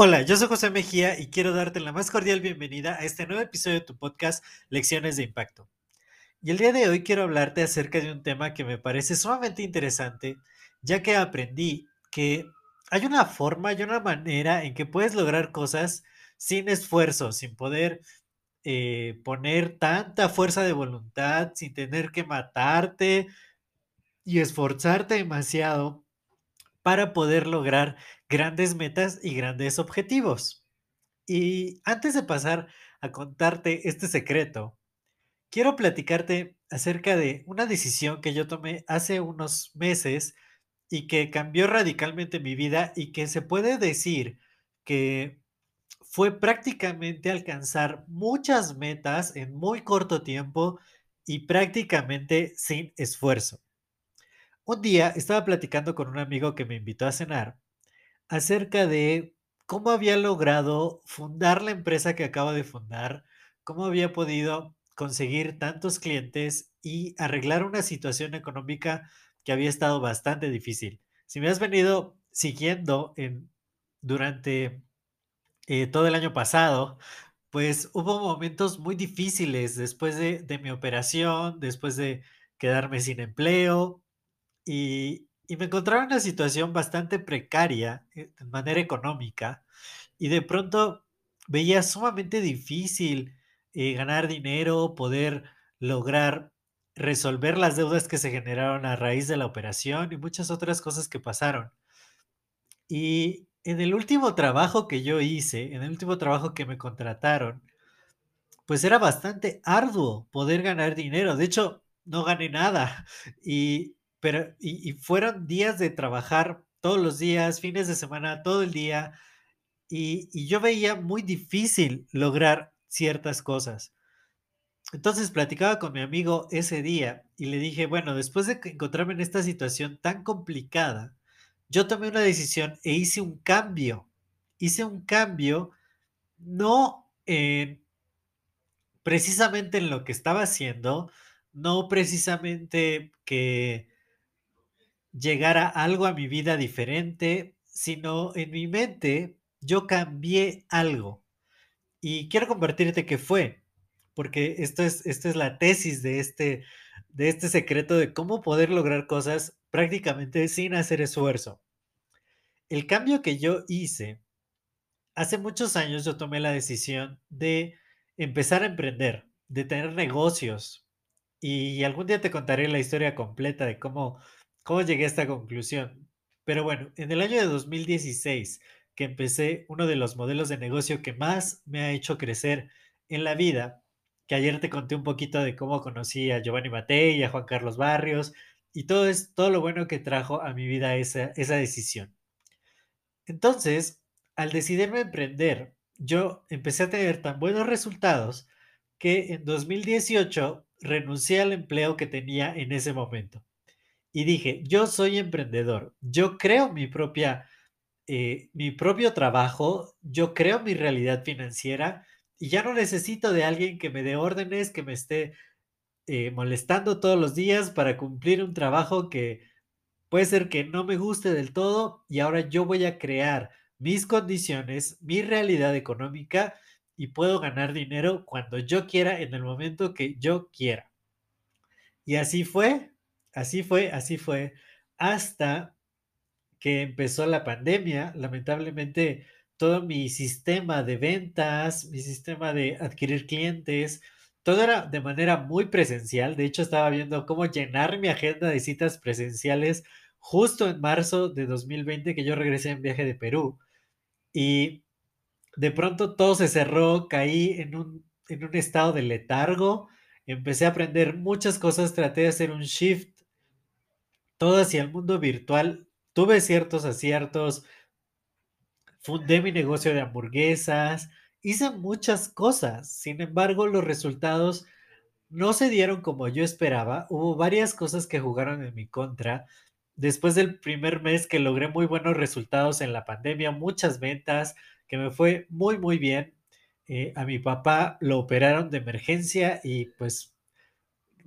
Hola, yo soy José Mejía y quiero darte la más cordial bienvenida a este nuevo episodio de tu podcast Lecciones de Impacto. Y el día de hoy quiero hablarte acerca de un tema que me parece sumamente interesante, ya que aprendí que hay una forma y una manera en que puedes lograr cosas sin esfuerzo, sin poder eh, poner tanta fuerza de voluntad, sin tener que matarte y esforzarte demasiado para poder lograr grandes metas y grandes objetivos. Y antes de pasar a contarte este secreto, quiero platicarte acerca de una decisión que yo tomé hace unos meses y que cambió radicalmente mi vida y que se puede decir que fue prácticamente alcanzar muchas metas en muy corto tiempo y prácticamente sin esfuerzo. Un día estaba platicando con un amigo que me invitó a cenar acerca de cómo había logrado fundar la empresa que acabo de fundar, cómo había podido conseguir tantos clientes y arreglar una situación económica que había estado bastante difícil. Si me has venido siguiendo en, durante eh, todo el año pasado, pues hubo momentos muy difíciles después de, de mi operación, después de quedarme sin empleo y, me encontraba en una situación bastante precaria eh, de manera económica y de pronto veía sumamente difícil eh, ganar dinero, poder lograr resolver las deudas que se generaron a raíz de la operación y muchas otras cosas que pasaron. Y en el último trabajo que yo hice, en el último trabajo que me contrataron, pues era bastante arduo poder ganar dinero. De hecho, no gané nada. Y pero, y, fueron días de trabajar todos los días, fines de semana, todo el día, y, yo veía muy difícil lograr ciertas cosas. Entonces platicaba con mi amigo ese día y le dije, bueno, después de encontrarme en esta situación tan complicada, yo tomé una decisión e hice un cambio. Hice un cambio no en, precisamente en lo que estaba haciendo, no precisamente que llegara algo a mi vida diferente, sino en mi mente yo cambié algo. Y quiero compartirte qué fue, porque esto es, esto es la tesis de este, de este secreto de cómo poder lograr cosas prácticamente sin hacer esfuerzo. El cambio que yo hice, hace muchos años yo tomé la decisión de empezar a emprender, de tener negocios. Y algún día te contaré la historia completa de cómo cómo llegué a esta conclusión. Pero bueno, en el año de 2016, que empecé uno de los modelos de negocio que más me ha hecho crecer en la vida, que ayer te conté un poquito de cómo conocí a Giovanni Matei a Juan Carlos Barrios, y todo, es, todo lo bueno que trajo a mi vida esa, esa decisión. Entonces, al decidirme emprender, yo empecé a tener tan buenos resultados que en 2018 renuncié al empleo que tenía en ese momento y dije, yo soy emprendedor, yo creo mi propia, eh, mi propio trabajo, yo creo mi realidad financiera y ya no necesito de alguien que me dé órdenes, que me esté eh, molestando todos los días para cumplir un trabajo que puede ser que no me guste del todo y ahora yo voy a crear mis condiciones, mi realidad económica y puedo ganar dinero cuando yo quiera, en el momento que yo quiera. Y así fue, Así fue, así fue, hasta que empezó la pandemia. Lamentablemente, todo mi sistema de ventas, mi sistema de adquirir clientes, todo era de manera muy presencial. De hecho, estaba viendo cómo llenar mi agenda de citas presenciales justo en marzo de 2020 que yo regresé en viaje de Perú. Y de pronto todo se cerró, caí en un, en un estado de letargo, empecé a aprender muchas cosas, traté de hacer un shift todo hacia el mundo virtual. Tuve ciertos aciertos, fundé mi negocio de hamburguesas, hice muchas cosas. Sin embargo, los resultados no se dieron como yo esperaba. Hubo varias cosas que jugaron en mi contra. Después del primer mes que logré muy buenos resultados en la pandemia, muchas ventas, que me fue muy, muy bien. Eh, a mi papá lo operaron de emergencia y pues,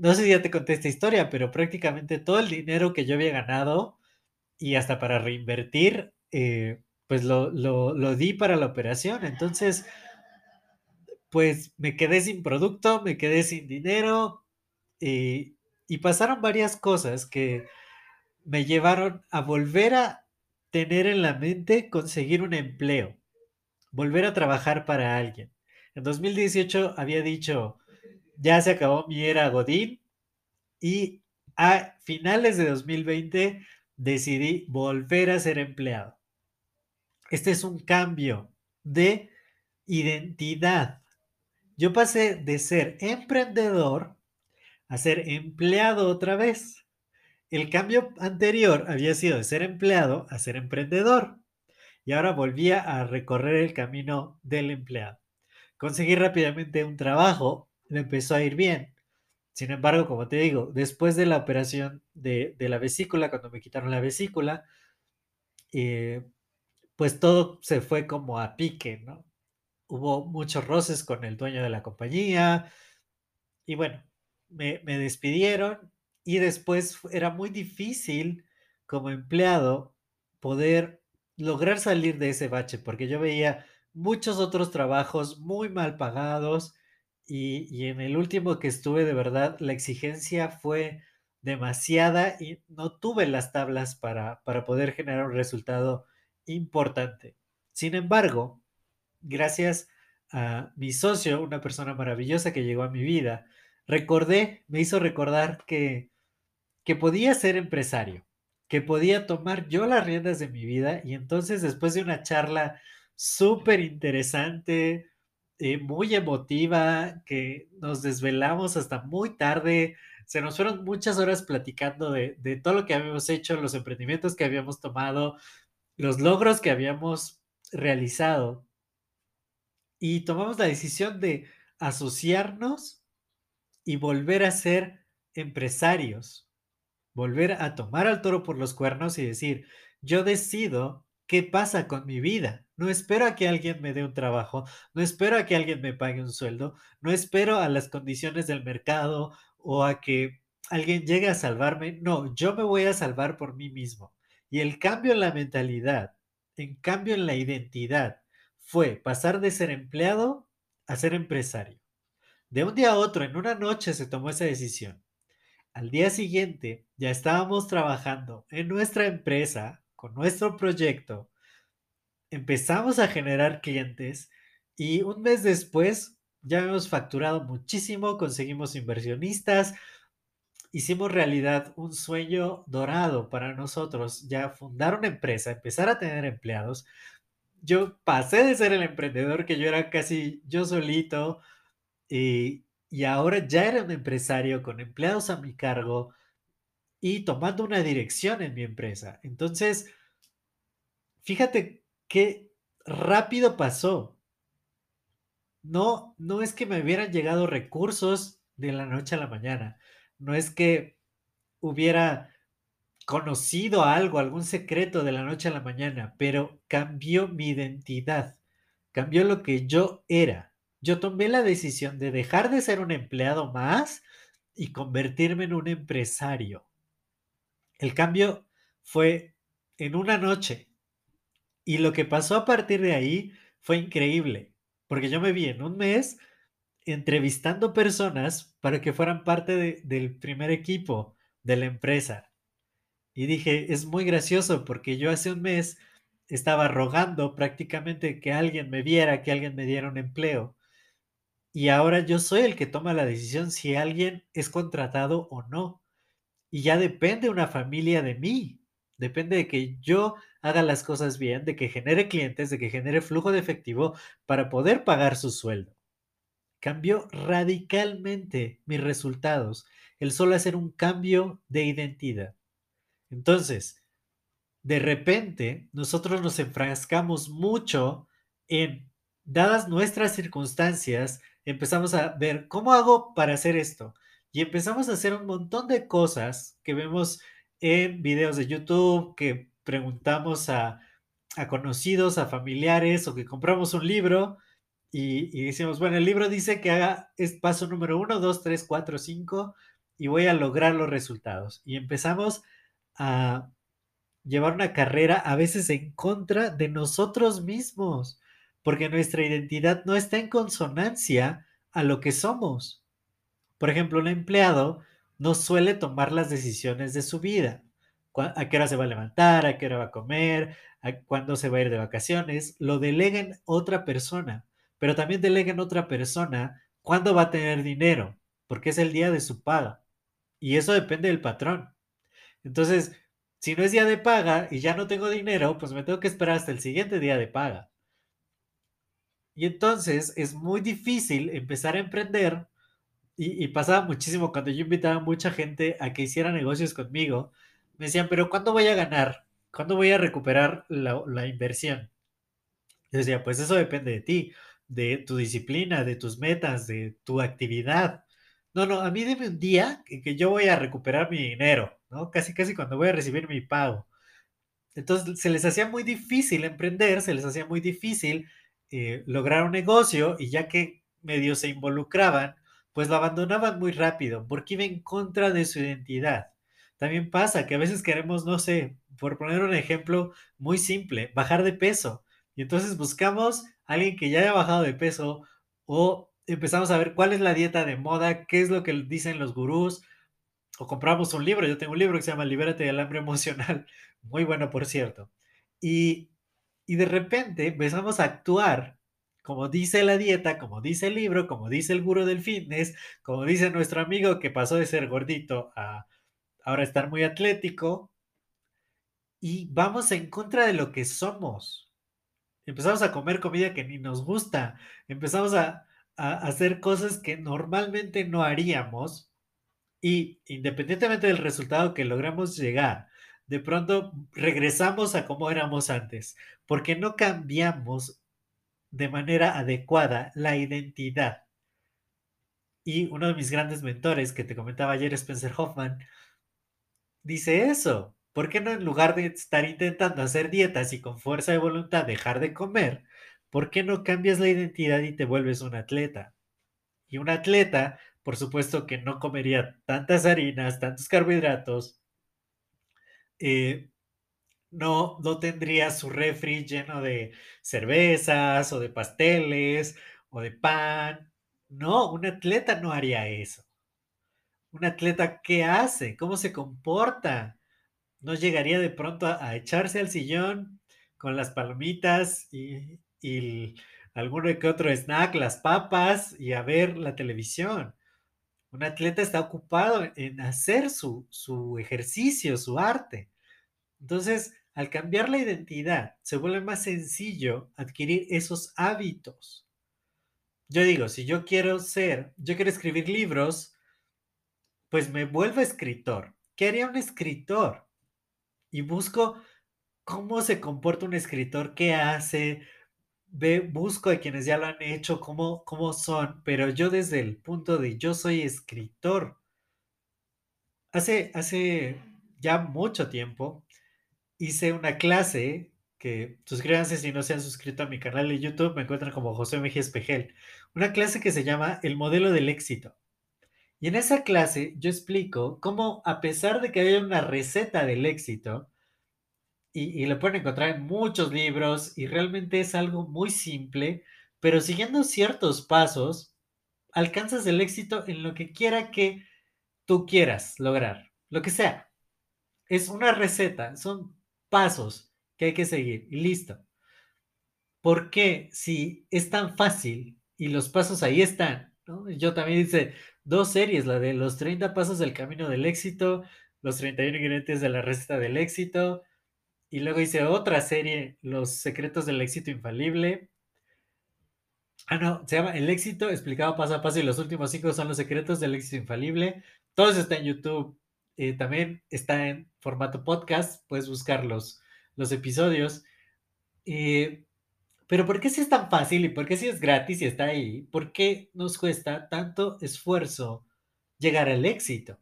no sé si ya te conté esta historia, pero prácticamente todo el dinero que yo había ganado y hasta para reinvertir, eh, pues lo, lo, di para la operación. Entonces, pues me quedé sin producto, me quedé sin dinero y, y pasaron varias cosas que me llevaron a volver a tener en la mente conseguir un empleo, volver a trabajar para alguien. En 2018 había dicho, ya se acabó mi era Godín y a finales de 2020 decidí volver a ser empleado. Este es un cambio de identidad. Yo pasé de ser emprendedor a ser empleado otra vez. El cambio anterior había sido de ser empleado a ser emprendedor. Y ahora volvía a recorrer el camino del empleado. Conseguí rápidamente un trabajo, me empezó a ir bien. Sin embargo, como te digo, después de la operación de, la vesícula, cuando me quitaron la vesícula, eh, pues todo se fue como a pique, ¿no? Hubo muchos roces con el dueño de la compañía y bueno, me despidieron y después era muy difícil como empleado poder lograr salir de ese bache, porque yo veía muchos otros trabajos muy mal pagados y, en el último que estuve de verdad la exigencia fue demasiada y no tuve las tablas para, para poder generar un resultado importante. Sin embargo, gracias a mi socio, una persona maravillosa que llegó a mi vida, recordé, me hizo recordar que, que podía ser empresario, que podía tomar yo las riendas de mi vida y entonces después de una charla súper interesante, eh, muy emotiva, que nos desvelamos hasta muy tarde, se nos fueron muchas horas platicando de, de todo lo que habíamos hecho, los emprendimientos que habíamos tomado, los logros que habíamos realizado. Y tomamos la decisión de asociarnos y volver a ser empresarios, volver a tomar al toro por los cuernos y decir, yo decido qué pasa con mi vida. No espero a que alguien me dé un trabajo, no espero a que alguien me pague un sueldo, no espero a las condiciones del mercado o a que alguien llegue a salvarme. No, yo me voy a salvar por mí mismo. Y el cambio en la mentalidad, en cambio en la identidad, fue pasar de ser empleado a ser empresario. De un día a otro, en una noche se tomó esa decisión. Al día siguiente ya estábamos trabajando en nuestra empresa, con nuestro proyecto. Empezamos a generar clientes y un mes después ya hemos facturado muchísimo, conseguimos inversionistas, hicimos realidad un sueño dorado para nosotros, ya fundar una empresa, empezar a tener empleados. Yo pasé de ser el emprendedor que yo era casi yo solito y, y ahora ya era un empresario con empleados a mi cargo y tomando una dirección en mi empresa. Entonces, fíjate qué rápido pasó. No, no es que me hubieran llegado recursos de la noche a la mañana no es que hubiera conocido algo, algún secreto de la noche a la mañana, pero cambió mi identidad, cambió lo que yo era. Yo tomé la decisión de dejar de ser un empleado más y convertirme en un empresario. El cambio fue en una noche y lo que pasó a partir de ahí fue increíble, porque yo me vi en un mes entrevistando personas para que fueran parte de, del primer equipo de la empresa. Y dije, es muy gracioso porque yo hace un mes estaba rogando prácticamente que alguien me viera, que alguien me diera un empleo. Y ahora yo soy el que toma la decisión si alguien es contratado o no. Y ya depende una familia de mí. Depende de que yo haga las cosas bien, de que genere clientes, de que genere flujo de efectivo para poder pagar su sueldo. Cambió radicalmente mis resultados el solo hacer un cambio de identidad. Entonces, de repente, nosotros nos enfrascamos mucho en, dadas nuestras circunstancias, empezamos a ver, ¿cómo hago para hacer esto? Y empezamos a hacer un montón de cosas que vemos en videos de YouTube, que preguntamos a, a conocidos, a familiares, o que compramos un libro y, y, decimos, bueno, el libro dice que haga es paso número uno, dos, tres, cuatro, cinco, y voy a lograr los resultados. Y empezamos a llevar una carrera a veces en contra de nosotros mismos, porque nuestra identidad no está en consonancia a lo que somos. Por ejemplo, un empleado no suele tomar las decisiones de su vida. A qué hora se va a levantar, a qué hora va a comer, a cuándo se va a ir de vacaciones, lo delega en otra persona, pero también delega en otra persona cuándo va a tener dinero, porque es el día de su paga. Y eso depende del patrón. Entonces, si no es día de paga y ya no tengo dinero, pues me tengo que esperar hasta el siguiente día de paga. Y entonces es muy difícil empezar a emprender. Y, pasaba muchísimo cuando yo invitaba a mucha gente a que hiciera negocios conmigo. Me decían, pero ¿cuándo voy a ganar? ¿Cuándo voy a recuperar la, inversión? Yo decía, pues eso depende de ti, de tu disciplina, de tus metas, de tu actividad. No, no, a mí dime un día que, yo voy a recuperar mi dinero, ¿no? Casi, casi cuando voy a recibir mi pago. Entonces se les hacía muy difícil emprender, se les hacía muy difícil eh, lograr un negocio y ya que medio se involucraban, pues lo abandonaban muy rápido porque iba en contra de su identidad. También pasa que a veces queremos, no sé, por poner un ejemplo muy simple, bajar de peso. Y entonces buscamos a alguien que ya haya bajado de peso o empezamos a ver cuál es la dieta de moda, qué es lo que dicen los gurús, o compramos un libro. Yo tengo un libro que se llama Libérate del hambre emocional, muy bueno, por cierto. Y, y de repente empezamos a actuar como dice la dieta, como dice el libro, como dice el gurú del fitness, como dice nuestro amigo que pasó de ser gordito a ahora estar muy atlético, y vamos en contra de lo que somos. Empezamos a comer comida que ni nos gusta, empezamos a, a hacer cosas que normalmente no haríamos y independientemente del resultado que logramos llegar, de pronto regresamos a como éramos antes, porque no cambiamos de manera adecuada la identidad. Y uno de mis grandes mentores que te comentaba ayer, Spencer Hoffman, dice eso. ¿Por qué no en lugar de estar intentando hacer dietas y con fuerza de voluntad dejar de comer, ¿por qué no cambias la identidad y te vuelves un atleta? Y un atleta, por supuesto que no comería tantas harinas, tantos carbohidratos, eh, no, no tendría su refri lleno de cervezas o de pasteles o de pan. No, un atleta no haría eso. Un atleta, ¿qué hace? ¿Cómo se comporta? No llegaría de pronto a, echarse al sillón con las palomitas y, y alguno que otro snack, las papas y a ver la televisión. Un atleta está ocupado en hacer su, su ejercicio, su arte. Entonces, al cambiar la identidad, se vuelve más sencillo adquirir esos hábitos. Yo digo, si yo quiero ser, yo quiero escribir libros, pues me vuelvo escritor. ¿Qué haría un escritor? Y busco cómo se comporta un escritor, qué hace, ve, busco de quienes ya lo han hecho, cómo, cómo son, pero yo desde el punto de yo soy escritor. Hace, hace ya mucho tiempo hice una clase que suscríbanse si no se han suscrito a mi canal de YouTube, me encuentran como José Mejía Espejel, una clase que se llama El modelo del éxito. Y en esa clase yo explico cómo a pesar de que haya una receta del éxito, y, lo pueden encontrar en muchos libros y realmente es algo muy simple, pero siguiendo ciertos pasos, alcanzas el éxito en lo que quiera que tú quieras lograr, lo que sea. Es una receta, son pasos que hay que seguir y listo. Porque si es tan fácil y los pasos ahí están, yo también hice dos series, la de los 30 pasos del camino del éxito, los 31 ingredientes de la receta del éxito, y luego hice otra serie, Los secretos del éxito infalible. Ah, no, se llama El éxito explicado paso a paso y los últimos cinco son los secretos del éxito infalible. Todo eso está en YouTube. Eh, también está en formato podcast, puedes buscar los, los episodios. Eh, pero ¿por qué si es tan fácil y por qué si es gratis y está ahí? ¿Por qué nos cuesta tanto esfuerzo llegar al éxito?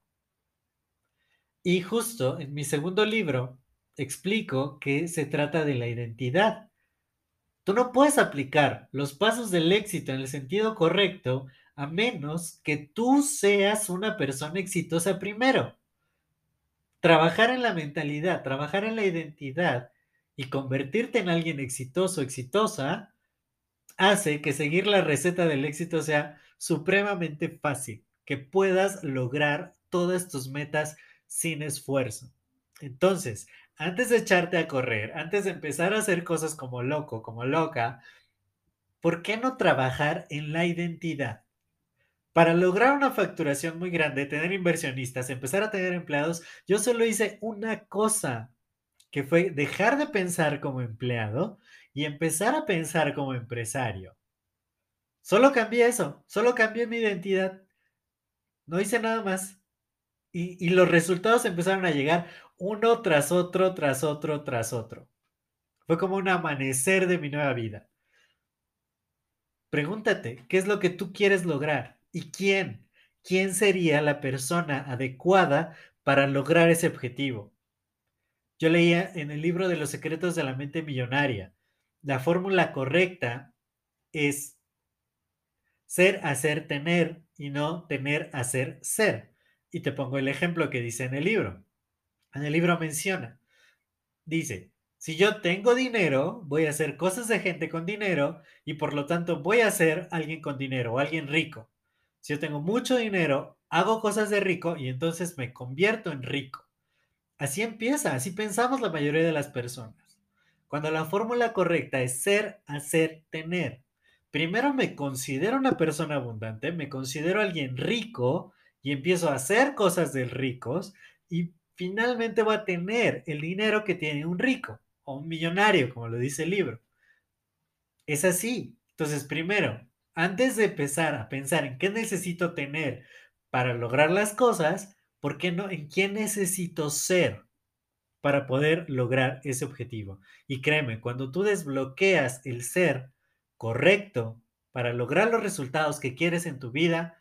Y justo en mi segundo libro explico que se trata de la identidad. Tú no puedes aplicar los pasos del éxito en el sentido correcto a menos que tú seas una persona exitosa primero. Trabajar en la mentalidad, trabajar en la identidad y convertirte en alguien exitoso, exitosa, hace que seguir la receta del éxito sea supremamente fácil, que puedas lograr todas tus metas sin esfuerzo. Entonces, antes de echarte a correr, antes de empezar a hacer cosas como loco, como loca, ¿por qué no trabajar en la identidad? Para lograr una facturación muy grande, tener inversionistas, empezar a tener empleados, yo solo hice una cosa, que fue dejar de pensar como empleado y empezar a pensar como empresario. Solo cambié eso, solo cambié mi identidad. No hice nada más. Y, los resultados empezaron a llegar uno tras otro, tras otro, tras otro. Fue como un amanecer de mi nueva vida. Pregúntate, ¿qué es lo que tú quieres lograr? ¿Y quién? ¿Quién sería la persona adecuada para lograr ese objetivo? Yo leía en el libro de los secretos de la mente millonaria, la fórmula correcta es ser, hacer, tener y no tener, hacer, ser. Y te pongo el ejemplo que dice en el libro. En el libro menciona, dice, si yo tengo dinero, voy a hacer cosas de gente con dinero y por lo tanto voy a ser alguien con dinero alguien rico. Si yo tengo mucho dinero, hago cosas de rico y entonces me convierto en rico. Así empieza, así pensamos la mayoría de las personas. Cuando la fórmula correcta es ser, hacer, tener. Primero me considero una persona abundante, me considero alguien rico y empiezo a hacer cosas de ricos y finalmente voy a tener el dinero que tiene un rico o un millonario, como lo dice el libro. Es así. Entonces, primero, antes de empezar a pensar en qué necesito tener para lograr las cosas, ¿por qué no en quién necesito ser para poder lograr ese objetivo? Y créeme, cuando tú desbloqueas el ser correcto para lograr los resultados que quieres en tu vida,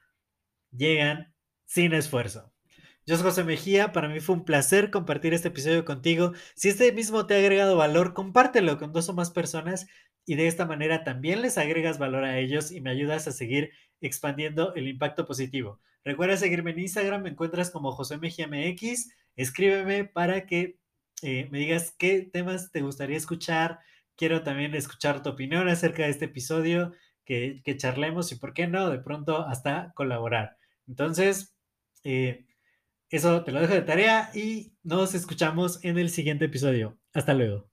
llegan sin esfuerzo. Yo soy José Mejía, para mí fue un placer compartir este episodio contigo. Si este mismo te ha agregado valor, compártelo con dos o más personas y de esta manera también les agregas valor a ellos y me ayudas a seguir expandiendo el impacto positivo. Recuerda seguirme en Instagram, me encuentras como José Mejía MX, escríbeme para que eh, me digas qué temas te gustaría escuchar. Quiero también escuchar tu opinión acerca de este episodio, que, charlemos y, ¿por qué no? De pronto hasta colaborar. Entonces, eh, eso te lo dejo de tarea y nos escuchamos en el siguiente episodio. Hasta luego.